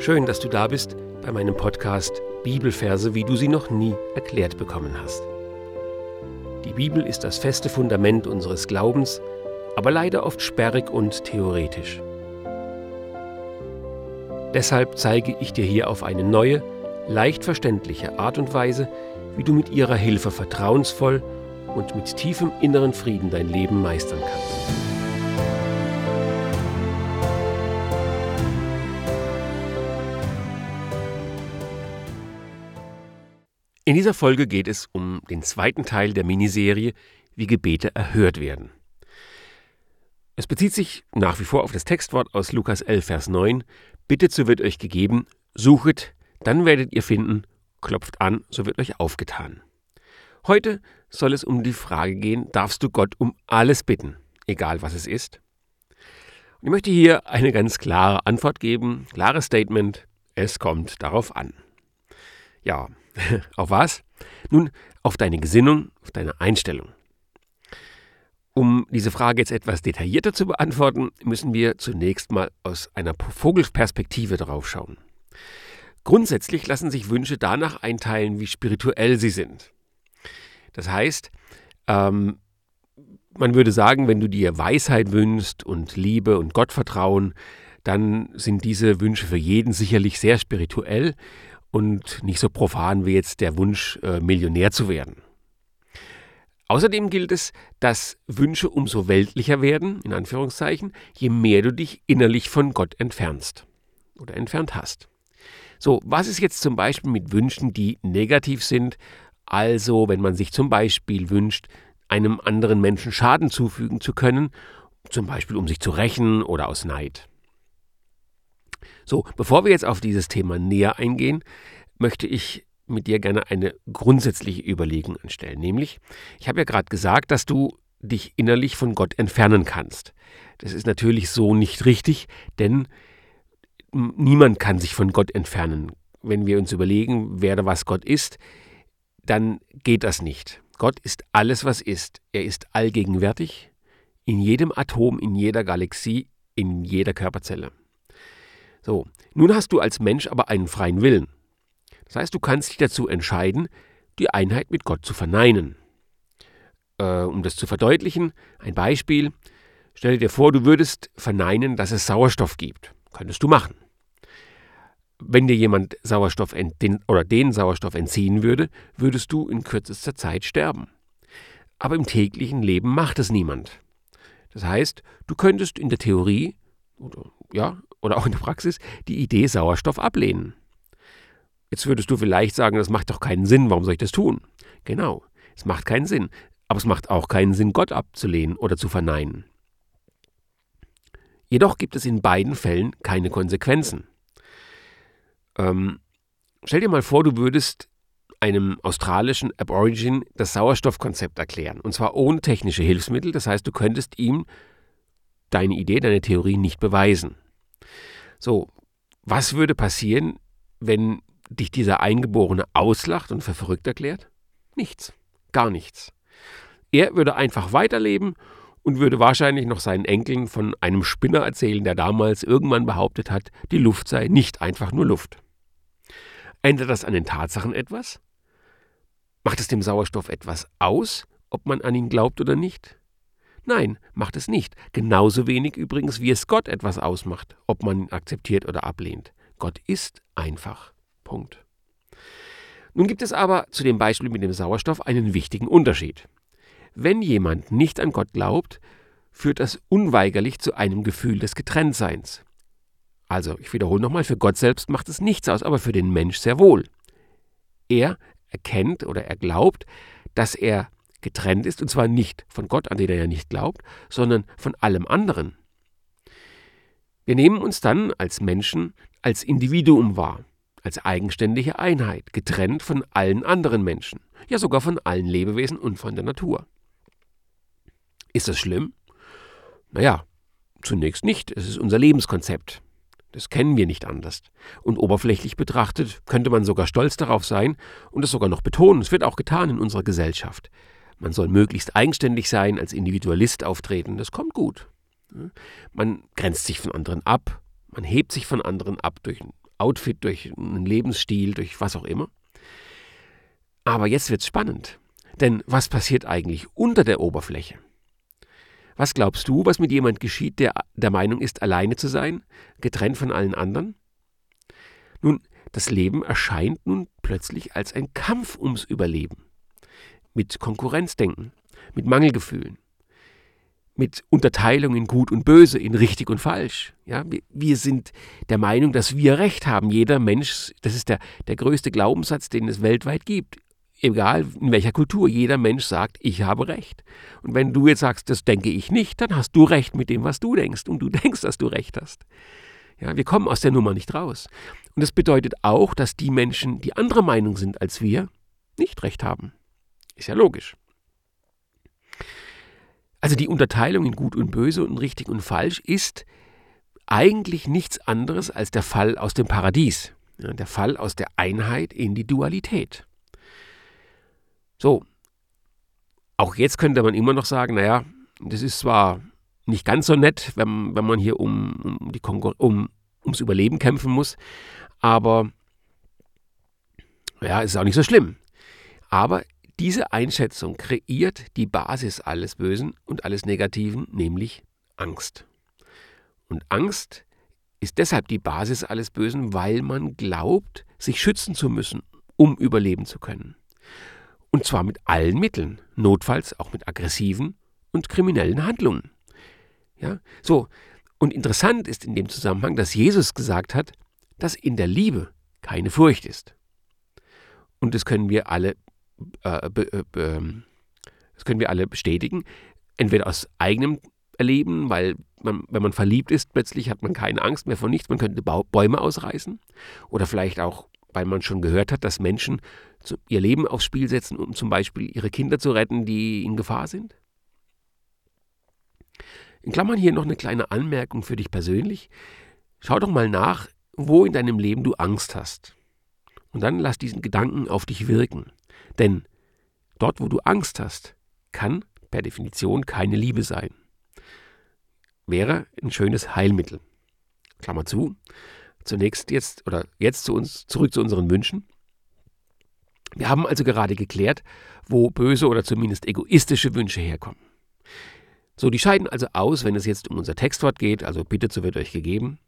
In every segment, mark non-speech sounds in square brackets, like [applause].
Schön, dass du da bist bei meinem Podcast Bibelverse, wie du sie noch nie erklärt bekommen hast. Die Bibel ist das feste Fundament unseres Glaubens, aber leider oft sperrig und theoretisch. Deshalb zeige ich dir hier auf eine neue, leicht verständliche Art und Weise, wie du mit ihrer Hilfe vertrauensvoll und mit tiefem inneren Frieden dein Leben meistern kannst. In dieser Folge geht es um den zweiten Teil der Miniserie Wie Gebete erhört werden. Es bezieht sich nach wie vor auf das Textwort aus Lukas 11, Vers 9. Bittet, so wird euch gegeben, suchet, dann werdet ihr finden, klopft an, so wird euch aufgetan. Heute soll es um die Frage gehen, darfst du Gott um alles bitten, egal was es ist? Und ich möchte hier eine ganz klare Antwort geben, klares Statement, es kommt darauf an. Ja, [laughs] auf was? Nun, auf deine Gesinnung, auf deine Einstellung. Um diese Frage jetzt etwas detaillierter zu beantworten, müssen wir zunächst mal aus einer Vogelperspektive drauf schauen. Grundsätzlich lassen sich Wünsche danach einteilen, wie spirituell sie sind. Das heißt, ähm, man würde sagen, wenn du dir Weisheit wünschst und Liebe und Gottvertrauen, dann sind diese Wünsche für jeden sicherlich sehr spirituell und nicht so profan wie jetzt der Wunsch, äh, Millionär zu werden. Außerdem gilt es, dass Wünsche umso weltlicher werden, in Anführungszeichen, je mehr du dich innerlich von Gott entfernst oder entfernt hast. So, was ist jetzt zum Beispiel mit Wünschen, die negativ sind? Also, wenn man sich zum Beispiel wünscht, einem anderen Menschen Schaden zufügen zu können, zum Beispiel um sich zu rächen oder aus Neid. So, bevor wir jetzt auf dieses Thema näher eingehen, möchte ich mit dir gerne eine grundsätzliche Überlegung anstellen. Nämlich, ich habe ja gerade gesagt, dass du dich innerlich von Gott entfernen kannst. Das ist natürlich so nicht richtig, denn niemand kann sich von Gott entfernen. Wenn wir uns überlegen, wer da was Gott ist, dann geht das nicht. Gott ist alles, was ist. Er ist allgegenwärtig, in jedem Atom, in jeder Galaxie, in jeder Körperzelle. So, nun hast du als Mensch aber einen freien Willen. Das heißt, du kannst dich dazu entscheiden, die Einheit mit Gott zu verneinen. Äh, um das zu verdeutlichen, ein Beispiel. Stell dir vor, du würdest verneinen, dass es Sauerstoff gibt. Könntest du machen. Wenn dir jemand Sauerstoff den, oder den Sauerstoff entziehen würde, würdest du in kürzester Zeit sterben. Aber im täglichen Leben macht es niemand. Das heißt, du könntest in der Theorie oder ja, oder auch in der Praxis die Idee Sauerstoff ablehnen. Jetzt würdest du vielleicht sagen, das macht doch keinen Sinn, warum soll ich das tun? Genau, es macht keinen Sinn, aber es macht auch keinen Sinn, Gott abzulehnen oder zu verneinen. Jedoch gibt es in beiden Fällen keine Konsequenzen. Ähm, stell dir mal vor, du würdest einem australischen Aborigin das Sauerstoffkonzept erklären, und zwar ohne technische Hilfsmittel, das heißt, du könntest ihm deine Idee, deine Theorie nicht beweisen. So, was würde passieren, wenn dich dieser Eingeborene auslacht und für verrückt erklärt? Nichts, gar nichts. Er würde einfach weiterleben und würde wahrscheinlich noch seinen Enkeln von einem Spinner erzählen, der damals irgendwann behauptet hat, die Luft sei nicht einfach nur Luft. Ändert das an den Tatsachen etwas? Macht es dem Sauerstoff etwas aus, ob man an ihn glaubt oder nicht? Nein, macht es nicht. Genauso wenig übrigens, wie es Gott etwas ausmacht, ob man ihn akzeptiert oder ablehnt. Gott ist einfach. Punkt. Nun gibt es aber zu dem Beispiel mit dem Sauerstoff einen wichtigen Unterschied. Wenn jemand nicht an Gott glaubt, führt das unweigerlich zu einem Gefühl des Getrenntseins. Also, ich wiederhole nochmal, für Gott selbst macht es nichts aus, aber für den Mensch sehr wohl. Er erkennt oder er glaubt, dass er getrennt ist, und zwar nicht von Gott, an den er ja nicht glaubt, sondern von allem anderen. Wir nehmen uns dann als Menschen als Individuum wahr, als eigenständige Einheit, getrennt von allen anderen Menschen, ja sogar von allen Lebewesen und von der Natur. Ist das schlimm? Naja, zunächst nicht, es ist unser Lebenskonzept. Das kennen wir nicht anders. Und oberflächlich betrachtet könnte man sogar stolz darauf sein und es sogar noch betonen. Es wird auch getan in unserer Gesellschaft. Man soll möglichst eigenständig sein, als Individualist auftreten. Das kommt gut. Man grenzt sich von anderen ab. Man hebt sich von anderen ab durch Outfit, durch einen Lebensstil, durch was auch immer. Aber jetzt wird's spannend. Denn was passiert eigentlich unter der Oberfläche? Was glaubst du, was mit jemand geschieht, der der Meinung ist, alleine zu sein, getrennt von allen anderen? Nun, das Leben erscheint nun plötzlich als ein Kampf ums Überleben. Mit Konkurrenzdenken, mit Mangelgefühlen, mit Unterteilung in Gut und Böse, in richtig und falsch. Ja, wir, sind der Meinung, dass wir Recht haben. Jeder Mensch, das ist der, der größte Glaubenssatz, den es weltweit gibt. Egal in welcher Kultur, jeder Mensch sagt, ich habe Recht. Und wenn du jetzt sagst, das denke ich nicht, dann hast du Recht mit dem, was du denkst. Und du [laughs] denkst, dass du Recht hast. Ja, wir kommen aus der Nummer nicht raus. Und das bedeutet auch, dass die Menschen, die anderer Meinung sind als wir, nicht recht haben. Ist ja logisch. Also die Unterteilung in gut und böse und richtig und falsch ist eigentlich nichts anderes als der Fall aus dem Paradies. Ja, der Fall aus der Einheit in die Dualität. So, auch jetzt könnte man immer noch sagen, naja, das ist zwar nicht ganz so nett, wenn, wenn man hier um, um die Konkur um, ums Überleben kämpfen muss, aber ja, ist auch nicht so schlimm. Aber diese Einschätzung kreiert die Basis alles Bösen und alles Negativen, nämlich Angst. Und Angst ist deshalb die Basis alles Bösen, weil man glaubt, sich schützen zu müssen, um überleben zu können. Und zwar mit allen Mitteln, notfalls auch mit aggressiven und kriminellen Handlungen. Ja, so. Und interessant ist in dem Zusammenhang, dass Jesus gesagt hat, dass in der Liebe keine Furcht ist. Und das können wir alle äh, äh, ähm, das können wir alle bestätigen, entweder aus eigenem Erleben, weil man, wenn man verliebt ist, plötzlich hat man keine Angst mehr vor nichts, man könnte Bäume ausreißen oder vielleicht auch, weil man schon gehört hat, dass Menschen ihr Leben aufs Spiel setzen, um zum Beispiel ihre Kinder zu retten, die in Gefahr sind. In Klammern hier noch eine kleine Anmerkung für dich persönlich. Schau doch mal nach, wo in deinem Leben du Angst hast. Und dann lass diesen Gedanken auf dich wirken. Denn dort, wo du Angst hast, kann per Definition keine Liebe sein. Wäre ein schönes Heilmittel. Klammer zu. Zunächst jetzt oder jetzt zu uns zurück zu unseren Wünschen. Wir haben also gerade geklärt, wo böse oder zumindest egoistische Wünsche herkommen. So, die scheiden also aus, wenn es jetzt um unser Textwort geht, also bitte so wird euch gegeben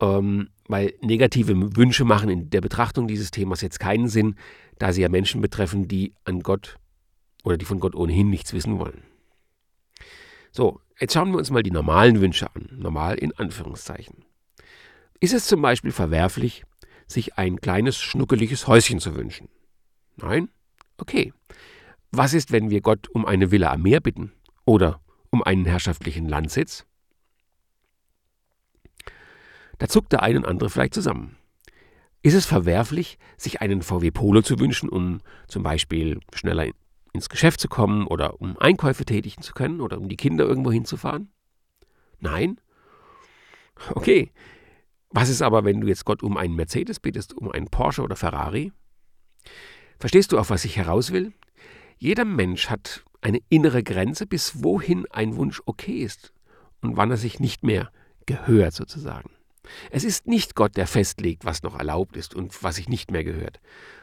ähm, weil negative Wünsche machen in der Betrachtung dieses Themas jetzt keinen Sinn, da sie ja Menschen betreffen, die an Gott oder die von Gott ohnehin nichts wissen wollen. So, jetzt schauen wir uns mal die normalen Wünsche an, normal in Anführungszeichen. Ist es zum Beispiel verwerflich, sich ein kleines, schnuckeliges Häuschen zu wünschen? Nein? Okay. Was ist, wenn wir Gott um eine Villa am Meer bitten oder um einen herrschaftlichen Landsitz? Da zuckt der eine und andere vielleicht zusammen. Ist es verwerflich, sich einen VW Polo zu wünschen, um zum Beispiel schneller ins Geschäft zu kommen oder um Einkäufe tätigen zu können oder um die Kinder irgendwo hinzufahren? Nein? Okay. Was ist aber, wenn du jetzt Gott um einen Mercedes bittest, um einen Porsche oder Ferrari? Verstehst du, auf was ich heraus will? Jeder Mensch hat eine innere Grenze, bis wohin ein Wunsch okay ist und wann er sich nicht mehr gehört sozusagen. Es ist nicht Gott, der festlegt, was noch erlaubt ist und was sich nicht mehr gehört,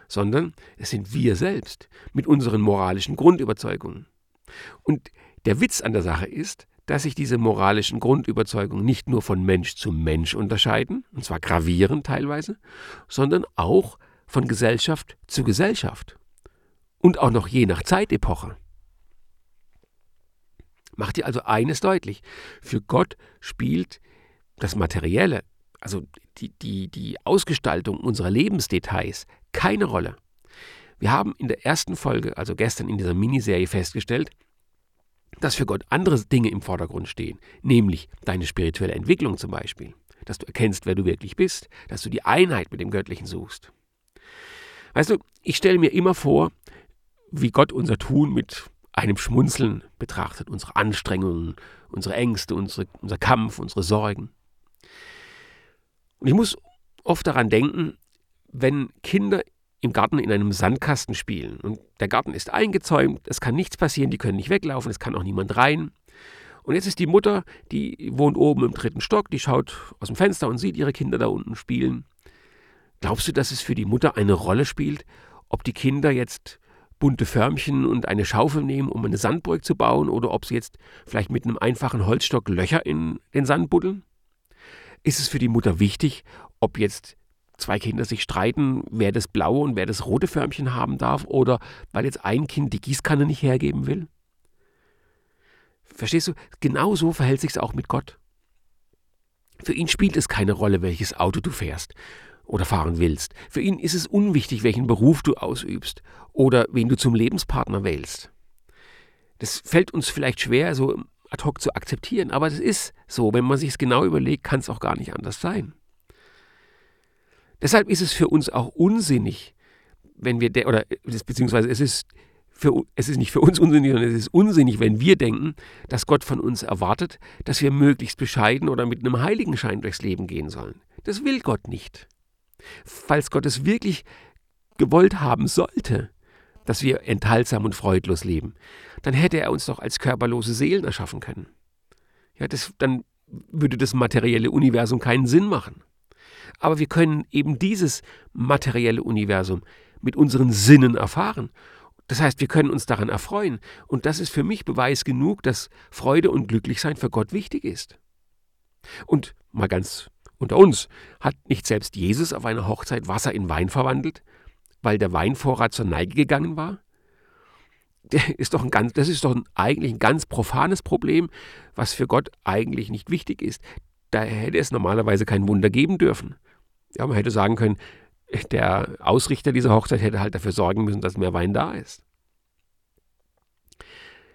sondern es sind wir selbst mit unseren moralischen Grundüberzeugungen. Und der Witz an der Sache ist, dass sich diese moralischen Grundüberzeugungen nicht nur von Mensch zu Mensch unterscheiden, und zwar gravierend teilweise, sondern auch von Gesellschaft zu Gesellschaft und auch noch je nach Zeitepoche. Macht dir also eines deutlich, für Gott spielt das Materielle also die, die, die Ausgestaltung unserer Lebensdetails, keine Rolle. Wir haben in der ersten Folge, also gestern in dieser Miniserie, festgestellt, dass für Gott andere Dinge im Vordergrund stehen, nämlich deine spirituelle Entwicklung zum Beispiel, dass du erkennst, wer du wirklich bist, dass du die Einheit mit dem Göttlichen suchst. Weißt du, ich stelle mir immer vor, wie Gott unser Tun mit einem Schmunzeln betrachtet, unsere Anstrengungen, unsere Ängste, unsere, unser Kampf, unsere Sorgen. Und ich muss oft daran denken, wenn Kinder im Garten in einem Sandkasten spielen und der Garten ist eingezäumt, es kann nichts passieren, die können nicht weglaufen, es kann auch niemand rein. Und jetzt ist die Mutter, die wohnt oben im dritten Stock, die schaut aus dem Fenster und sieht ihre Kinder da unten spielen. Glaubst du, dass es für die Mutter eine Rolle spielt, ob die Kinder jetzt bunte Förmchen und eine Schaufel nehmen, um eine Sandburg zu bauen, oder ob sie jetzt vielleicht mit einem einfachen Holzstock Löcher in den Sand buddeln? Ist es für die Mutter wichtig, ob jetzt zwei Kinder sich streiten, wer das blaue und wer das rote Förmchen haben darf, oder weil jetzt ein Kind die Gießkanne nicht hergeben will? Verstehst du? Genau so verhält sich es auch mit Gott. Für ihn spielt es keine Rolle, welches Auto du fährst oder fahren willst. Für ihn ist es unwichtig, welchen Beruf du ausübst oder wen du zum Lebenspartner wählst. Das fällt uns vielleicht schwer, so ad hoc zu akzeptieren, aber es ist so. Wenn man sich es genau überlegt, kann es auch gar nicht anders sein. Deshalb ist es für uns auch unsinnig, wenn wir, oder beziehungsweise es ist, für, es ist nicht für uns unsinnig, sondern es ist unsinnig, wenn wir denken, dass Gott von uns erwartet, dass wir möglichst bescheiden oder mit einem Heiligenschein durchs Leben gehen sollen. Das will Gott nicht. Falls Gott es wirklich gewollt haben sollte, dass wir enthaltsam und freudlos leben, dann hätte er uns doch als körperlose Seelen erschaffen können. Ja, das, dann würde das materielle Universum keinen Sinn machen. Aber wir können eben dieses materielle Universum mit unseren Sinnen erfahren. Das heißt, wir können uns daran erfreuen. Und das ist für mich Beweis genug, dass Freude und Glücklichsein für Gott wichtig ist. Und mal ganz unter uns, hat nicht selbst Jesus auf einer Hochzeit Wasser in Wein verwandelt, weil der Weinvorrat zur Neige gegangen war? Ist doch ein ganz, das ist doch ein, eigentlich ein ganz profanes Problem, was für Gott eigentlich nicht wichtig ist. Da hätte es normalerweise kein Wunder geben dürfen. Ja, man hätte sagen können, der Ausrichter dieser Hochzeit hätte halt dafür sorgen müssen, dass mehr Wein da ist.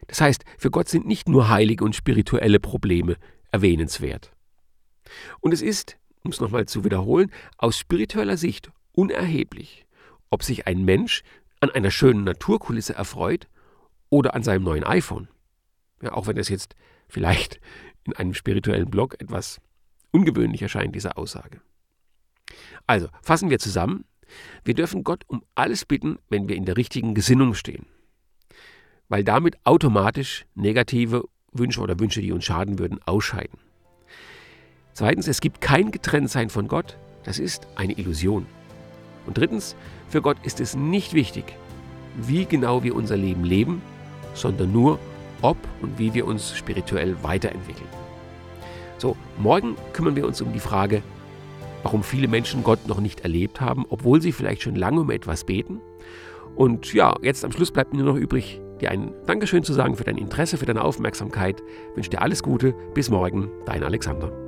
Das heißt, für Gott sind nicht nur heilige und spirituelle Probleme erwähnenswert. Und es ist, um es nochmal zu wiederholen, aus spiritueller Sicht unerheblich, ob sich ein Mensch an einer schönen Naturkulisse erfreut oder an seinem neuen iPhone. Ja, auch wenn das jetzt vielleicht in einem spirituellen Blog etwas ungewöhnlich erscheint, diese Aussage. Also, fassen wir zusammen. Wir dürfen Gott um alles bitten, wenn wir in der richtigen Gesinnung stehen. Weil damit automatisch negative Wünsche oder Wünsche, die uns schaden würden, ausscheiden. Zweitens, es gibt kein Getrenntsein von Gott. Das ist eine Illusion. Und drittens, für Gott ist es nicht wichtig, wie genau wir unser Leben leben, sondern nur, ob und wie wir uns spirituell weiterentwickeln. So, morgen kümmern wir uns um die Frage, warum viele Menschen Gott noch nicht erlebt haben, obwohl sie vielleicht schon lange um etwas beten. Und ja, jetzt am Schluss bleibt mir nur noch übrig, dir ein Dankeschön zu sagen für dein Interesse, für deine Aufmerksamkeit. Ich wünsche dir alles Gute. Bis morgen, dein Alexander.